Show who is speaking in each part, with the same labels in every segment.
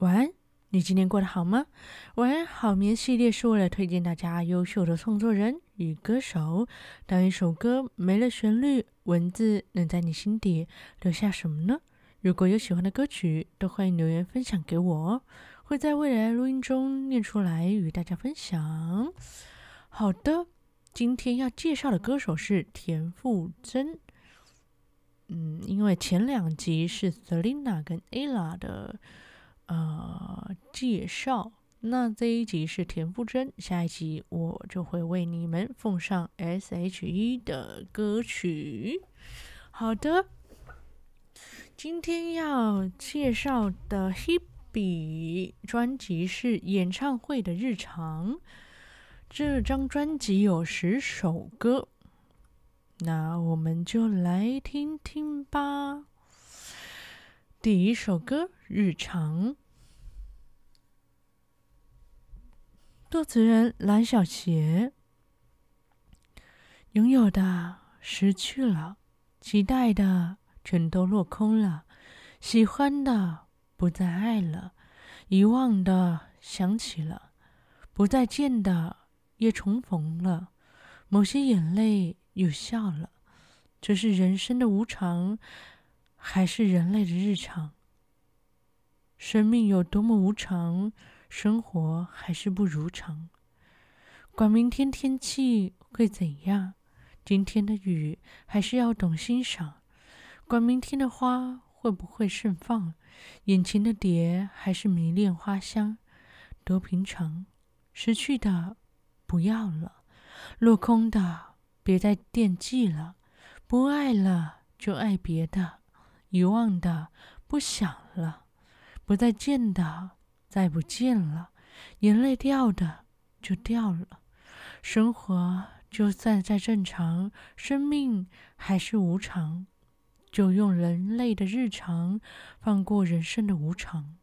Speaker 1: 晚安，你今天过得好吗？晚安好眠系列是为了推荐大家优秀的创作人与歌手。当一首歌没了旋律，文字能在你心底留下什么呢？如果有喜欢的歌曲，都欢迎留言分享给我，会在未来录音中念出来与大家分享。好的，今天要介绍的歌手是田馥甄。嗯，因为前两集是 Selina 跟 Ella 的。呃，介绍。那这一集是田馥甄，下一集我就会为你们奉上 S.H.E 的歌曲。好的，今天要介绍的 Hebe 专辑是演唱会的日常。这张专辑有十首歌，那我们就来听听吧。第一首歌《日常》，作词人蓝小邪。拥有的失去了，期待的全都落空了，喜欢的不再爱了，遗忘的想起了，不再见的也重逢了，某些眼泪又笑了，这是人生的无常。还是人类的日常。生命有多么无常，生活还是不如常。管明天天气会怎样，今天的雨还是要懂欣赏。管明天的花会不会盛放，眼前的蝶还是迷恋花香。多平常，失去的不要了，落空的别再惦记了，不爱了就爱别的。遗忘的不想了，不再见的再不见了，眼泪掉的就掉了。生活就算再正常，生命还是无常。就用人类的日常放过人生的无常。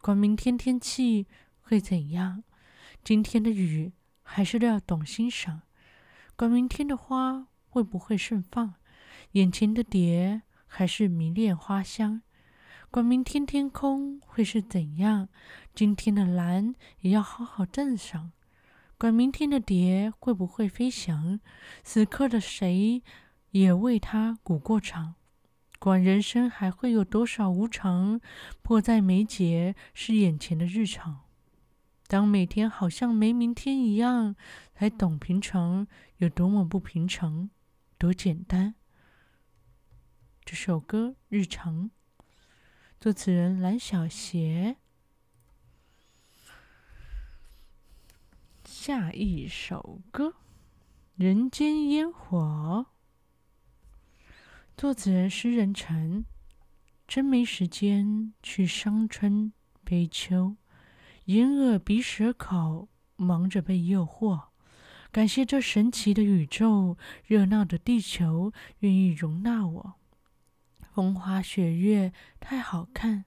Speaker 1: 管明天天气会怎样，今天的雨还是要懂欣赏。管明天的花会不会盛放，眼前的蝶。还是迷恋花香，管明天天空会是怎样，今天的蓝也要好好赞赏。管明天的蝶会不会飞翔，此刻的谁也为它鼓过掌。管人生还会有多少无常，迫在眉睫是眼前的日常。当每天好像没明天一样，才懂平常有多么不平常，多简单。这首歌《日常》，作词人蓝小邪。下一首歌《人间烟火》，作词人诗人陈。真没时间去伤春悲秋，眼耳鼻舌口忙着被诱惑。感谢这神奇的宇宙，热闹的地球，愿意容纳我。风花雪月太好看，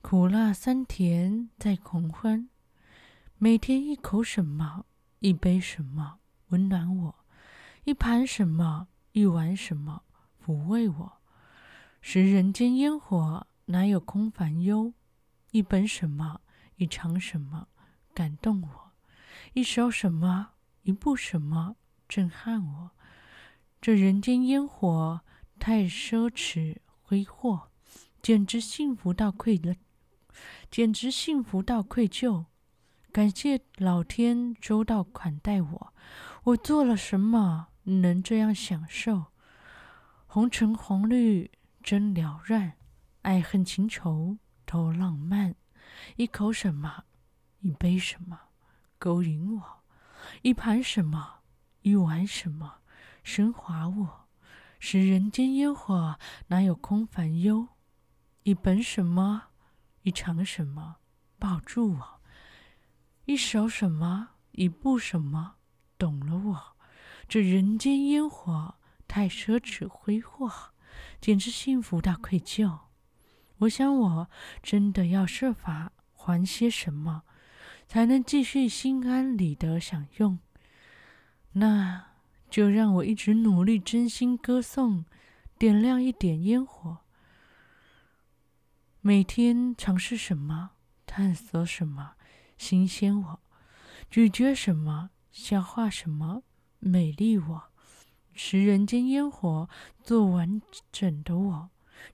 Speaker 1: 苦辣酸甜在狂欢。每天一口什么，一杯什么温暖我，一盘什么，一碗什么抚慰我。食人间烟火，哪有空烦忧？一本什么，一场什么感动我，一首什么，一部什么震撼我。这人间烟火。太奢侈挥霍，简直幸福到愧了，简直幸福到愧疚。感谢老天周到款待我，我做了什么能这样享受？红橙黄绿真缭乱，爱恨情仇都浪漫。一口什么，一杯什么勾引我，一盘什么，一碗什么升华我。是人间烟火，哪有空烦忧？一本什么，一场什么，抱住我；一首什么，一部什么，懂了我。这人间烟火太奢侈挥霍，简直幸福到愧疚。我想，我真的要设法还些什么，才能继续心安理得享用。那。就让我一直努力，真心歌颂，点亮一点烟火。每天尝试什么，探索什么，新鲜我；咀嚼什么，消化什么，美丽我；食人间烟火，做完整的我；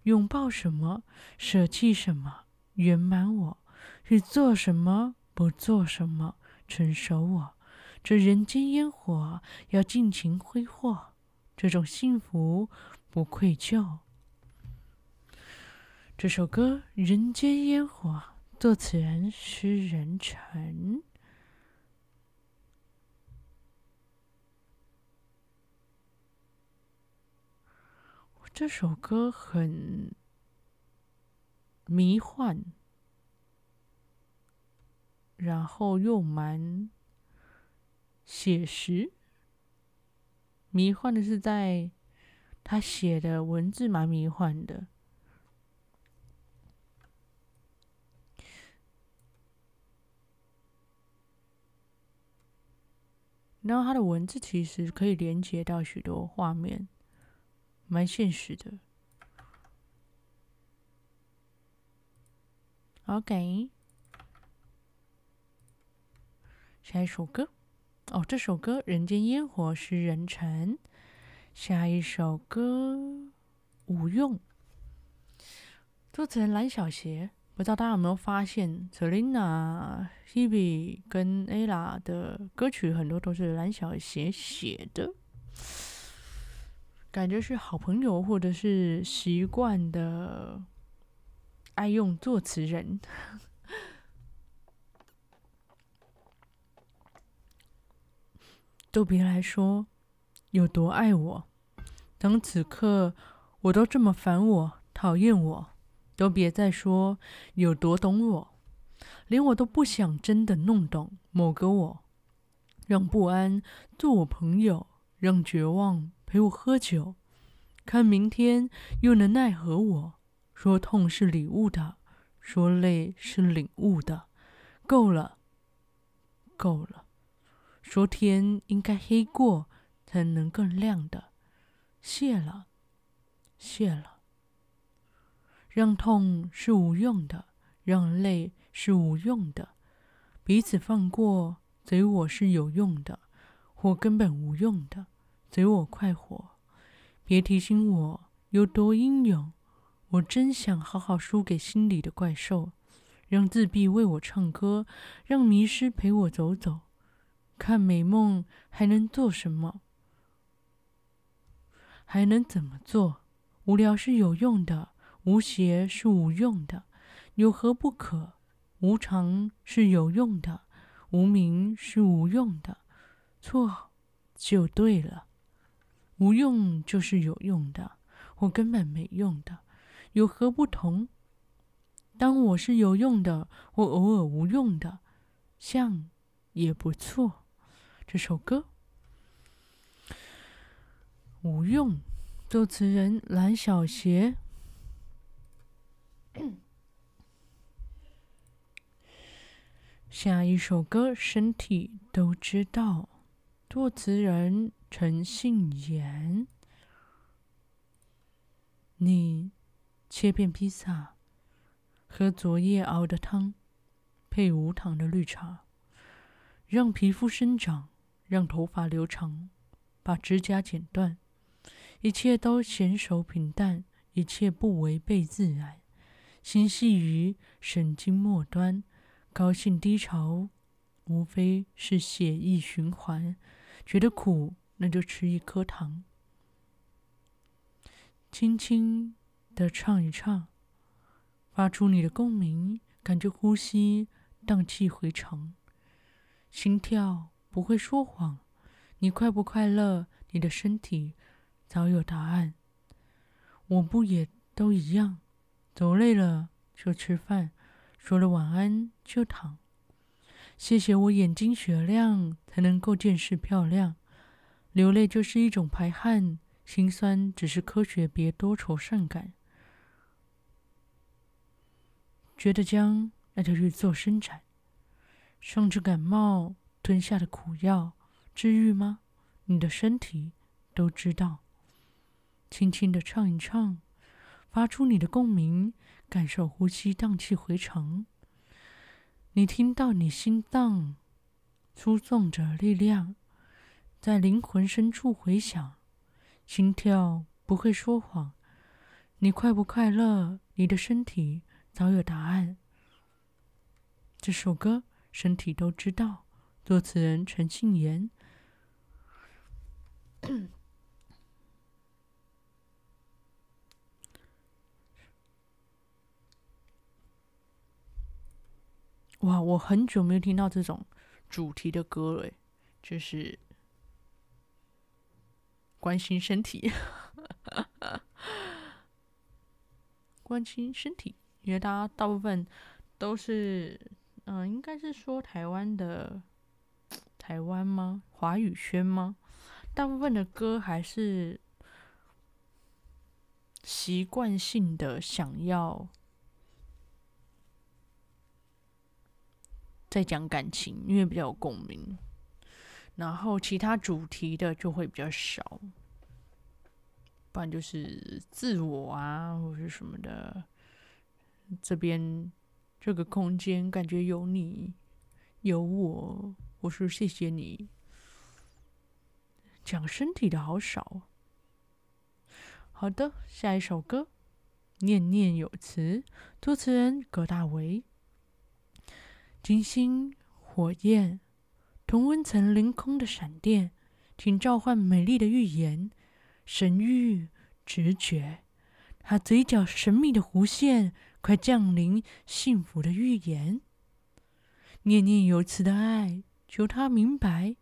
Speaker 1: 拥抱什么，舍弃什么，圆满我；去做什么，不做什么，成熟我。这人间烟火要尽情挥霍，这种幸福不愧疚。这首歌《人间烟火》，作词人诗人陈。这首歌很迷幻，然后又蛮。写实，迷幻的是在他写的文字蛮迷幻的，然后他的文字其实可以连接到许多画面，蛮现实的。OK，下一首歌。哦，这首歌《人间烟火》是人陈。下一首歌《无用》，作词人蓝小邪。不知道大家有没有发现，Selina、Hebe 跟 Ella 的歌曲很多都是蓝小邪写的，感觉是好朋友或者是习惯的爱用作词人。都别来说有多爱我，当此刻我都这么烦我、讨厌我，都别再说有多懂我，连我都不想真的弄懂某个我，让不安做我朋友，让绝望陪我喝酒，看明天又能奈何我？说痛是礼物的，说累是领悟的，够了，够了。说天应该黑过才能更亮的，谢了，谢了。让痛是无用的，让泪是无用的，彼此放过，随我是有用的，或根本无用的，随我快活。别提醒我有多英勇，我真想好好输给心里的怪兽，让自闭为我唱歌，让迷失陪我走走。看美梦还能做什么？还能怎么做？无聊是有用的，无邪是无用的，有何不可？无常是有用的，无明是无用的，错就对了。无用就是有用的，或根本没用的，有何不同？当我是有用的，或偶尔无用的，像也不错。这首歌无用，作词人蓝小邪。下一首歌，身体都知道，作词人陈信妍。你切片披萨，喝昨夜熬的汤，配无糖的绿茶，让皮肤生长。让头发留长，把指甲剪断，一切都娴熟平淡，一切不违背自然。心系于神经末端，高兴低潮，无非是血液循环。觉得苦，那就吃一颗糖，轻轻的唱一唱，发出你的共鸣，感觉呼吸荡气回肠，心跳。不会说谎，你快不快乐？你的身体早有答案。我不也都一样？走累了就吃饭，说了晚安就躺。谢谢我眼睛雪亮，才能够见识漂亮。流泪就是一种排汗，心酸只是科学，别多愁善感。觉得僵，那就去做伸展。上次感冒。吞下的苦药治愈吗？你的身体都知道。轻轻的唱一唱，发出你的共鸣，感受呼吸荡气回肠。你听到你心脏输送着力量，在灵魂深处回响，心跳不会说谎。你快不快乐？你的身体早有答案。这首歌，身体都知道。作词人陈庆妍。哇，我很久没有听到这种主题的歌了，就是关心身体，关心身体，因为大家大部分都是，嗯、应该是说台湾的台湾吗？华语圈吗？大部分的歌还是习惯性的想要。在讲感情，因为比较有共鸣，然后其他主题的就会比较少，不然就是自我啊，或是什么的。这边这个空间感觉有你，有我，我说谢谢你。讲身体的好少。好的，下一首歌，念念有词，作词人葛大为。金星、火焰、同温层凌空的闪电，请召唤美丽的预言、神諭、直觉。他嘴角神秘的弧线，快降临幸福的预言。念念有词的爱，求他明白。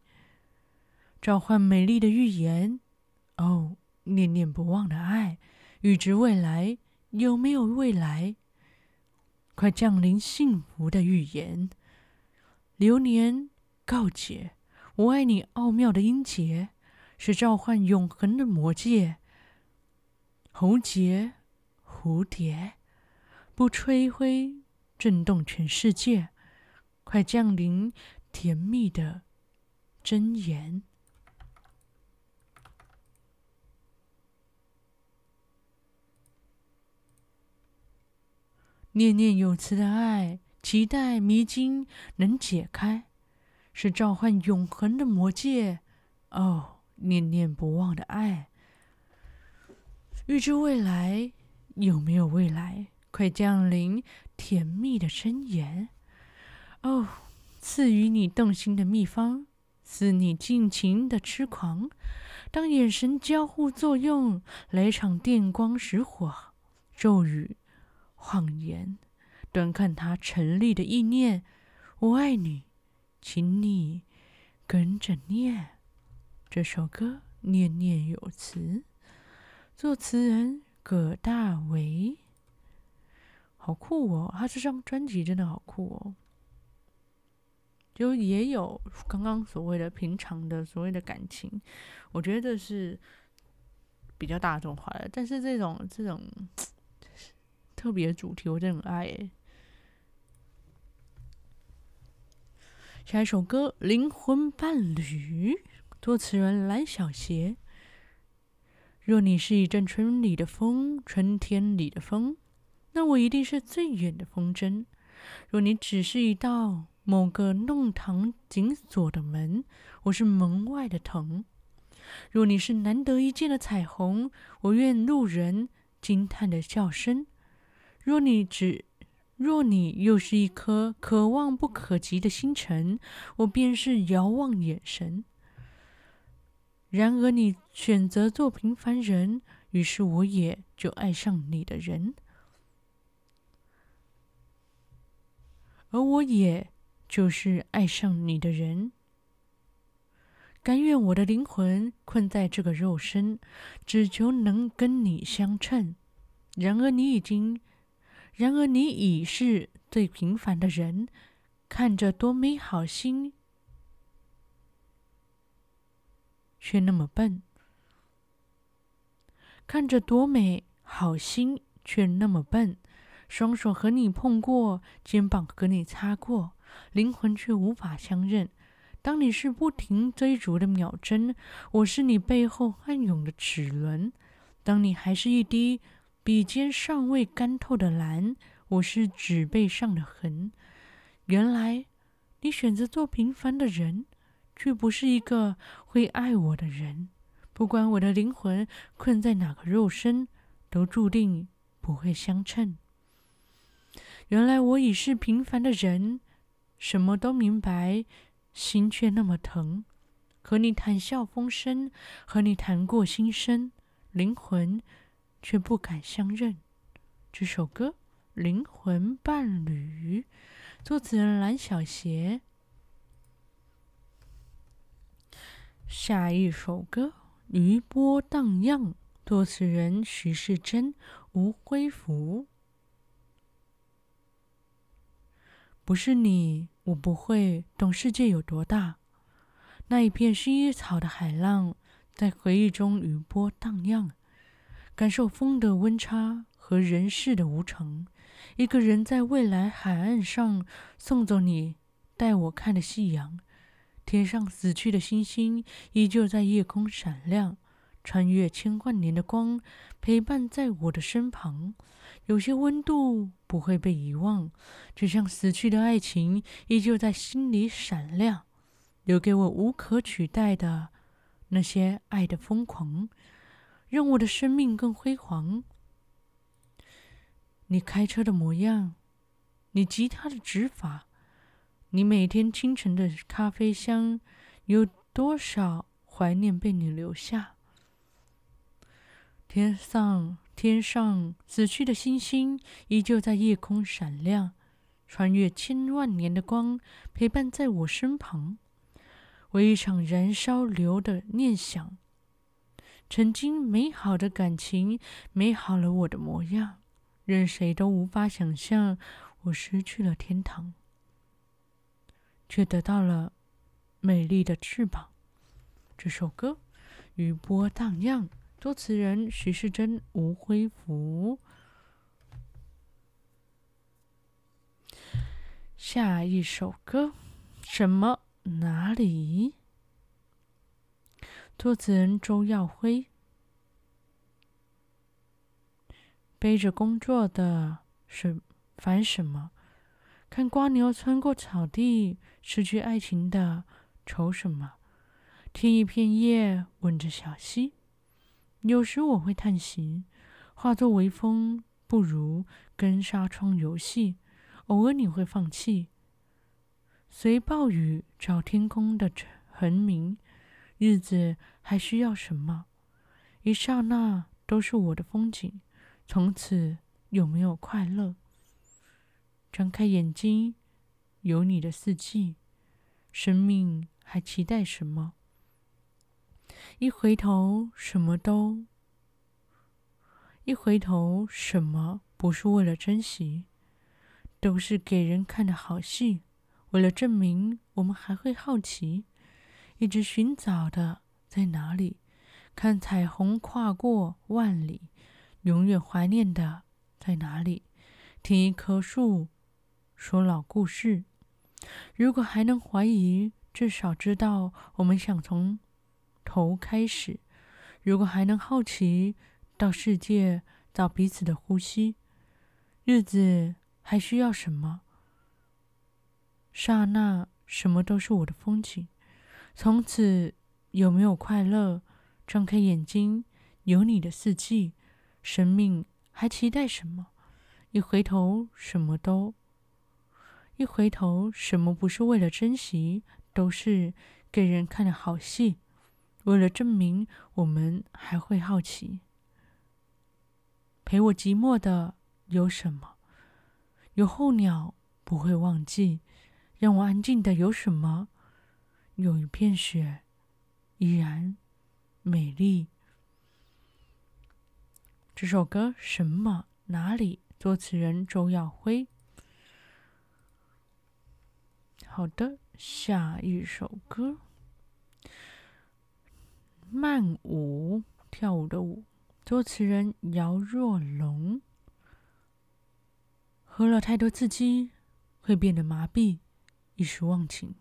Speaker 1: 召唤美丽的预言，哦，念念不忘的爱，预知未来，有没有未来？快降临幸福的预言，流年告解，我爱你奥妙的音节，是召唤永恒的魔戒。喉结，蝴蝶，不吹灰，震动全世界，快降临甜蜜的箴言。念念有词的爱，期待迷津能解开，是召唤永恒的魔戒。哦，念念不忘的爱，预知未来，有没有未来？快降临甜蜜的箴言。哦，赐予你动心的秘方，赐你尽情的痴狂。当眼神交互作用，来场电光石火，咒语。谎言，端看他成立的意念。我爱你，请你跟着念这首歌。念念有词，作词人葛大为，好酷哦！他这张专辑真的好酷哦。就也有刚刚所谓的平常的所谓的感情，我觉得这是比较大众化的。但是这种这种。特别主题，我真的很爱。下一首歌《灵魂伴侣》，作词人蓝小邪。若你是一阵春里的风，春天里的风，那我一定是最远的风筝；若你只是一道某个弄堂紧锁的门，我是门外的藤；若你是难得一见的彩虹，我愿路人惊叹的叫声。若你只，若你又是一颗可望不可及的星辰，我便是遥望眼神。然而你选择做平凡人，于是我也就爱上你的人，而我也就是爱上你的人。甘愿我的灵魂困在这个肉身，只求能跟你相称。然而你已经。然而你已是最平凡的人，看着多美好心，却那么笨；看着多美好心，却那么笨。双手和你碰过，肩膀和你擦过，灵魂却无法相认。当你是不停追逐的秒针，我是你背后暗涌的齿轮。当你还是一滴。笔尖尚未干透的蓝，我是纸背上的痕。原来你选择做平凡的人，却不是一个会爱我的人。不管我的灵魂困在哪个肉身，都注定不会相称。原来我已是平凡的人，什么都明白，心却那么疼。和你谈笑风生，和你谈过心声，灵魂却不敢相认。这首歌《灵魂伴侣》，作词人蓝小邪。下一首歌《余波荡漾》，作词人徐世珍、吴辉福。不是你，我不会懂世界有多大。那一片薰衣草的海浪，在回忆中余波荡漾，感受风的温差和人世的无常。一个人在未来海岸上送走你带我看的夕阳，天上死去的星星依旧在夜空闪亮，穿越千万年的光，陪伴在我的身旁。有些温度不会被遗忘，就像死去的爱情，依旧在心里闪亮，留给我无可取代的那些爱的疯狂，让我的生命更辉煌。你开车的模样，你吉他的指法，你每天清晨的咖啡香，有多少怀念被你留下？天上。天上死去的星星依旧在夜空闪亮，穿越千万年的光，陪伴在我身旁。为一场燃烧留的念想，曾经美好的感情，美好了我的模样，任谁都无法想象，我失去了天堂，却得到了美丽的翅膀。这首歌《余波荡漾》。作词人徐世珍、吴辉福。下一首歌，什么哪里？作词人周耀辉。背着工作的是烦什么？看瓜牛穿过草地，失去爱情的愁什么？听一片叶，吻着小溪。有时我会叹息，化作微风，不如跟纱窗游戏。偶尔你会放弃，随暴雨找天空的恒明。日子还需要什么？一刹那都是我的风景。从此有没有快乐？张开眼睛，有你的四季。生命还期待什么？一回头，什么都；一回头，什么不是为了珍惜？都是给人看的好戏。为了证明，我们还会好奇，一直寻找的在哪里？看彩虹跨过万里，永远怀念的在哪里？听一棵树说老故事。如果还能怀疑，至少知道我们想从。头开始，如果还能好奇，到世界找彼此的呼吸，日子还需要什么？刹那，什么都是我的风景。从此有没有快乐？张开眼睛，有你的四季。生命还期待什么？一回头，什么都；一回头，什么不是为了珍惜？都是给人看的好戏。为了证明，我们还会好奇。陪我寂寞的有什么？有候鸟不会忘记。让我安静的有什么？有一片雪依然美丽。这首歌什么哪里？作词人周耀辉。好的，下一首歌。慢舞，跳舞的舞，作词人姚若龙。喝了太多刺激，会变得麻痹，一时忘情。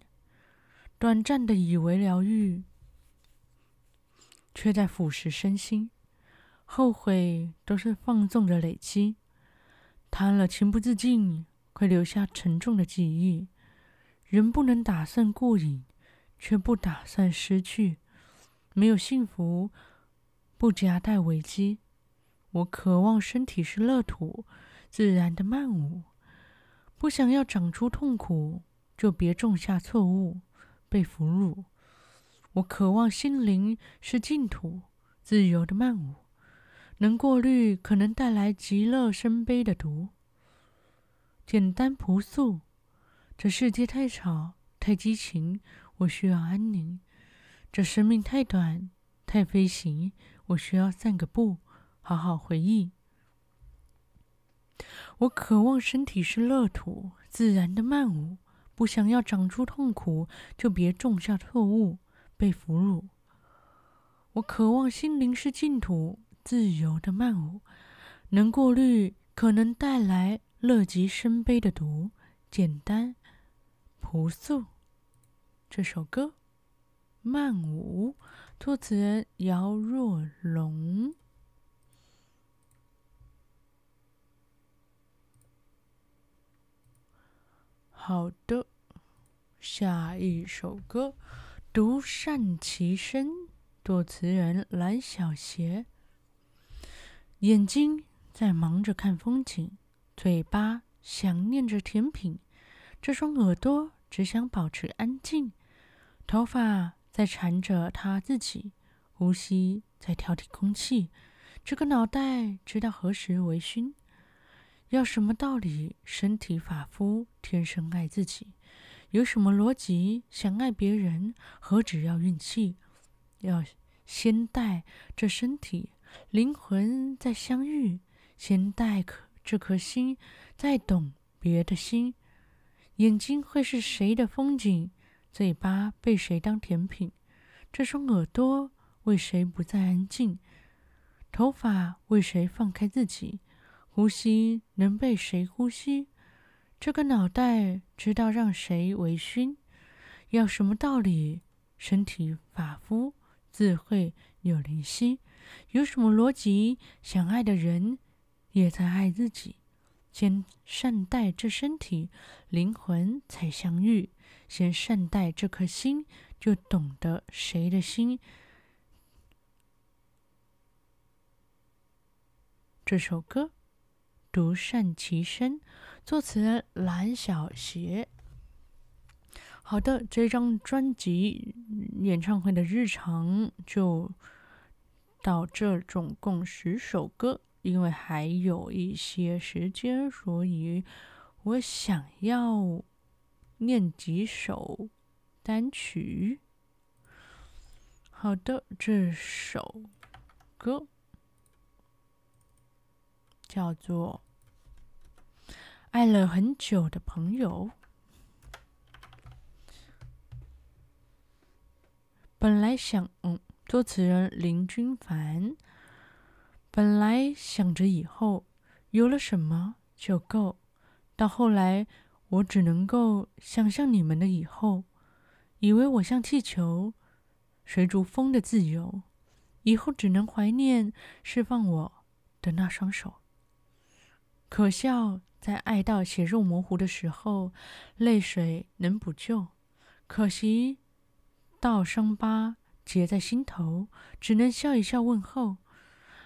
Speaker 1: 短暂的以为疗愈，却在腐蚀身心。后悔都是放纵的累积，贪了情不自禁，会留下沉重的记忆。人不能打算过瘾，却不打算失去。没有幸福，不夹带危机。我渴望身体是乐土，自然的曼舞。不想要长出痛苦，就别种下错误，被俘虏。我渴望心灵是净土，自由的曼舞。能过滤可能带来极乐生悲的毒。简单朴素，这世界太吵，太激情，我需要安宁。这生命太短，太飞行，我需要散个步，好好回忆。我渴望身体是乐土，自然的曼舞。不想要长出痛苦，就别种下错误，被俘虏。我渴望心灵是净土。自由的曼舞，能过滤可能带来乐极生悲的毒。简单朴素，这首歌《曼舞》，作词人姚若龙。好的，下一首歌《独善其身》，作词人蓝小邪。眼睛在忙着看风景，嘴巴想念着甜品，这双耳朵只想保持安静，头发在缠着他自己，呼吸在挑剔空气，这个脑袋知道何时微醺。要什么道理？身体发肤天生爱自己，有什么逻辑？想爱别人何止要运气？要先带这身体。灵魂在相遇，先带颗这颗心，再懂别的心。眼睛会是谁的风景？嘴巴被谁当甜品？这双耳朵为谁不再安静？头发为谁放开自己？呼吸能被谁呼吸？这个脑袋知道让谁微醺？要什么道理？身体发肤自会有灵犀。有什么逻辑？想爱的人也在爱自己。先善待这身体，灵魂才相遇。先善待这颗心，就懂得谁的心。这首歌《独善其身》，作词人蓝小邪。好的，这张专辑演唱会的日常就。到这总共十首歌，因为还有一些时间，所以我想要念几首单曲。好的，这首歌叫做《爱了很久的朋友》，本来想嗯。作词人林君凡，本来想着以后有了什么就够，到后来我只能够想象你们的以后，以为我像气球，随逐风的自由，以后只能怀念释放我的那双手。可笑，在爱到血肉模糊的时候，泪水能补救，可惜到伤疤。结在心头，只能笑一笑问候。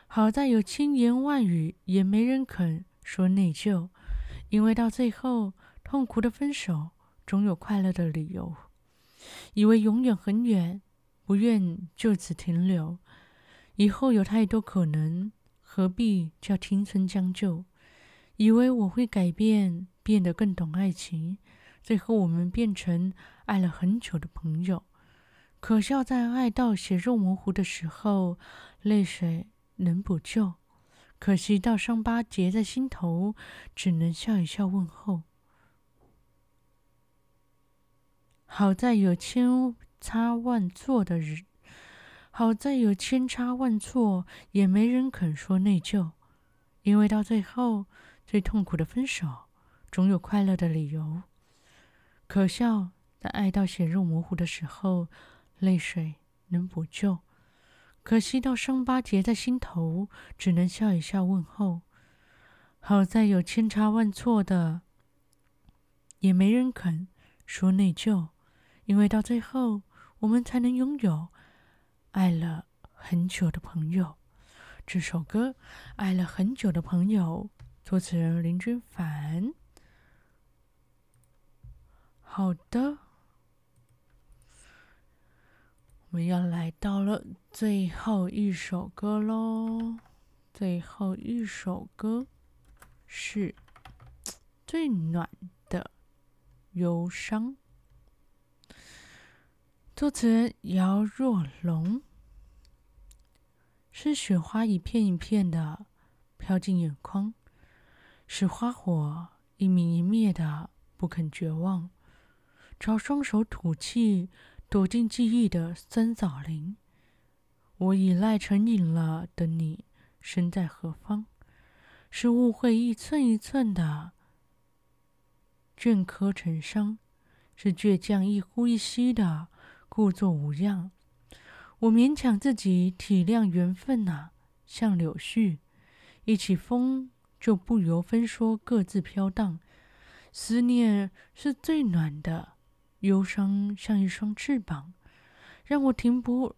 Speaker 1: 好在有千言万语，也没人肯说内疚，因为到最后，痛苦的分手总有快乐的理由。以为永远很远，不愿就此停留。以后有太多可能，何必叫青春将就？以为我会改变，变得更懂爱情，最后我们变成爱了很久的朋友。可笑，在爱到血肉模糊的时候，泪水能补救；可惜到伤疤结在心头，只能笑一笑问候。好在有千差万错的人，好在有千差万错，也没人肯说内疚，因为到最后，最痛苦的分手，总有快乐的理由。可笑，在爱到血肉模糊的时候。泪水能补救，可惜到伤疤结在心头，只能笑一笑问候。好在有千差万错的，也没人肯说内疚，因为到最后，我们才能拥有爱了很久的朋友。这首歌《爱了很久的朋友》，作词人林君凡。好的，我们要来到了最后一首歌喽。最后一首歌是最暖的忧伤，作词人姚若龙。是雪花一片一片的飘进眼眶，是花火一明一灭的不肯绝望，朝双手吐气，躲进记忆的酸枣林。我依赖成瘾了的你，身在何方？是误会一寸一寸的镌刻成伤，是倔强一呼一吸的故作无恙。我勉强自己体谅缘分呐、啊，像柳絮，一起风就不由分说各自飘荡。思念是最暖的，忧伤像一双翅膀，让我停不，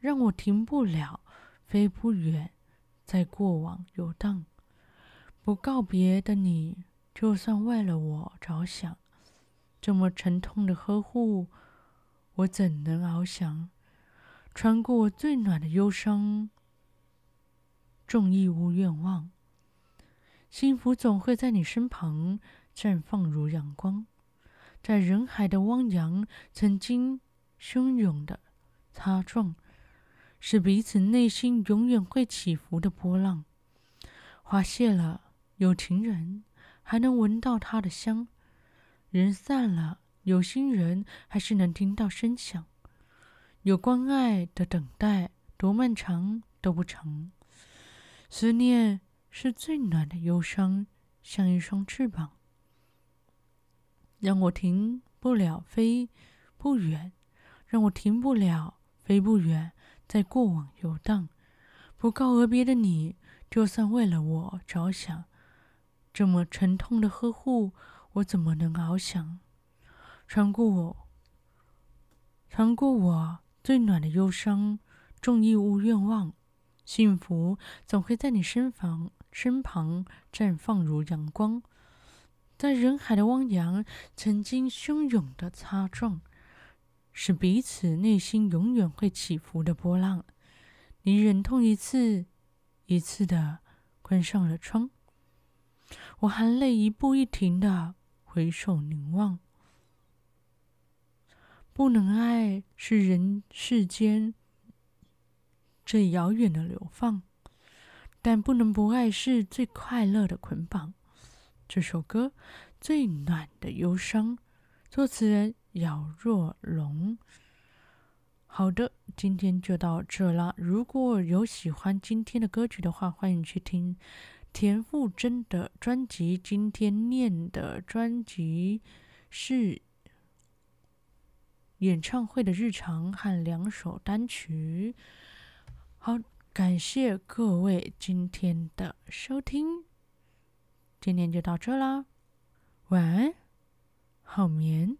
Speaker 1: 让我停不了，飞不远，在过往游荡。不告别的你，就算为了我着想，这么沉痛的呵护，我怎能翱翔？穿过最暖的忧伤，众亦无愿望。幸福总会在你身旁绽放如阳光，在人海的汪洋，曾经汹涌的擦撞，是彼此内心永远会起伏的波浪。花谢了，有情人还能闻到它的香；人散了，有心人还是能听到声响。有关爱的等待，多漫长都不长。思念是最暖的忧伤，像一双翅膀，让我停不了，飞不远；让我停不了，飞不远，在过往游荡。不告而别的你，就算为了我着想，这么沉痛的呵护，我怎么能翱翔？穿过我，穿过我。最暖的忧伤，纵亦无愿望。幸福总会在你身旁，身旁绽放如阳光。在人海的汪洋，曾经汹涌的擦撞，是彼此内心永远会起伏的波浪。你忍痛一次一次的关上了窗，我含泪一步一停的回首凝望。不能爱是人世间最遥远的流放，但不能不爱是最快乐的捆绑。这首歌《最暖的忧伤》，作词人姚若龙。好的，今天就到这啦。如果有喜欢今天的歌曲的话，欢迎去听田馥甄的专辑。今天念的专辑是。演唱会的日常和两首单曲，好，感谢各位今天的收听，今天就到这啦，晚安，好眠。